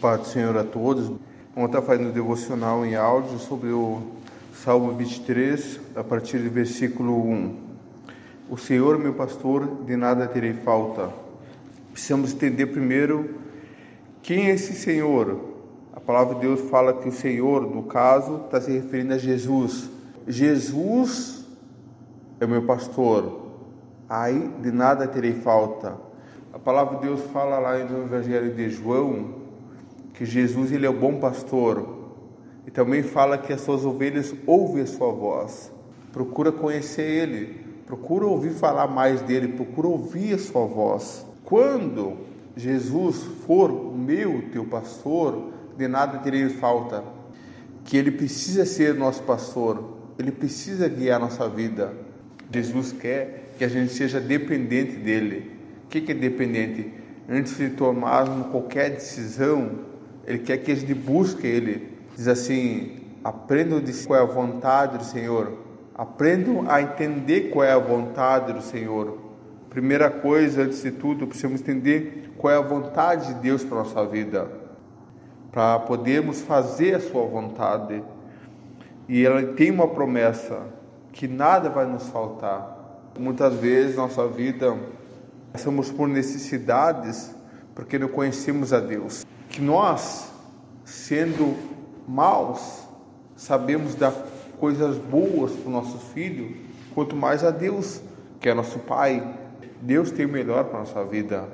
Pai do Senhor a todos. Vamos estar fazendo devocional em áudio sobre o Salmo 23, a partir do versículo 1. O Senhor, meu pastor, de nada terei falta. Precisamos entender primeiro quem é esse Senhor. A palavra de Deus fala que o Senhor, no caso, está se referindo a Jesus. Jesus é meu pastor. Aí de nada terei falta. A palavra de Deus fala lá no Evangelho de João que Jesus ele é o bom pastor e também fala que as suas ovelhas ouvem a sua voz. Procura conhecer ele, procura ouvir falar mais dele, procura ouvir a sua voz. Quando Jesus for o meu, teu pastor, de nada terei falta. Que ele precisa ser nosso pastor, ele precisa guiar nossa vida. Jesus quer que a gente seja dependente dele. O que é dependente? Antes de tomarmos qualquer decisão, ele quer que a gente busque Ele. Diz assim: aprendam de qual é a vontade do Senhor. Aprendam a entender qual é a vontade do Senhor. Primeira coisa, antes de tudo, precisamos entender qual é a vontade de Deus para a nossa vida, para podermos fazer a Sua vontade. E ela tem uma promessa que nada vai nos faltar. Muitas vezes nossa vida passamos por necessidades porque não conhecemos a Deus que nós, sendo maus, sabemos dar coisas boas para o nosso filho, quanto mais a Deus, que é nosso Pai. Deus tem o melhor para a nossa vida.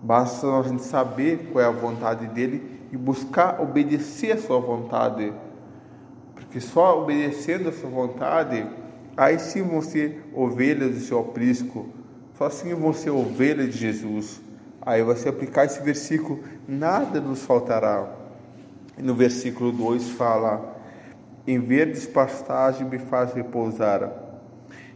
Basta a gente saber qual é a vontade dele e buscar obedecer a sua vontade. Porque só obedecendo a sua vontade, aí sim vão ser ovelhas do seu aprisco. Só assim vão ser ovelhas de Jesus. Aí você aplicar esse versículo, nada nos faltará. E no versículo 2 fala: Em verdes pastagens me faz repousar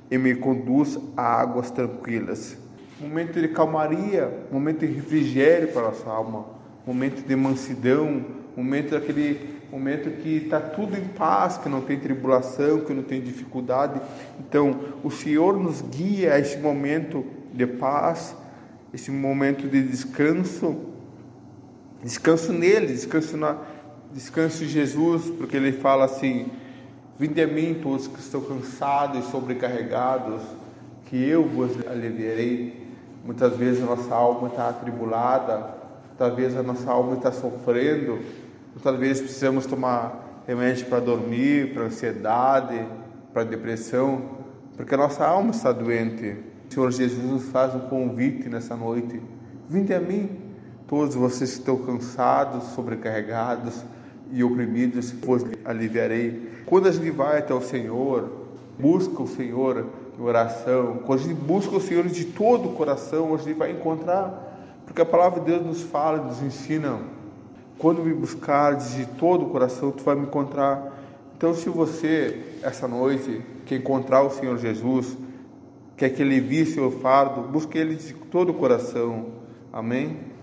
e me conduz a águas tranquilas. Momento de calmaria, momento de refrigério para a nossa alma, momento de mansidão, momento daquele momento que está tudo em paz, que não tem tribulação, que não tem dificuldade. Então, o Senhor nos guia a esse momento de paz, esse momento de descanso, descanso nele, descanso na descanso em Jesus, porque ele fala assim: Vinde a mim todos que estão cansados e sobrecarregados, que eu vos aliviarei. Muitas vezes a nossa alma está atribulada, talvez a nossa alma está sofrendo, muitas vezes precisamos tomar remédio para dormir, para ansiedade, para depressão, porque a nossa alma está doente. Senhor Jesus nos faz um convite nessa noite. Vinde a mim, todos vocês que estão cansados, sobrecarregados e oprimidos, pois aliviarei. Quando a gente vai até o Senhor, busca o Senhor em oração, quando a gente busca o Senhor de todo o coração, a gente vai encontrar, porque a palavra de Deus nos fala, nos ensina. Quando me buscares de todo o coração, tu vai me encontrar. Então, se você, essa noite, quer encontrar o Senhor Jesus, que ele visse seu fardo, busque ele de todo o coração. Amém?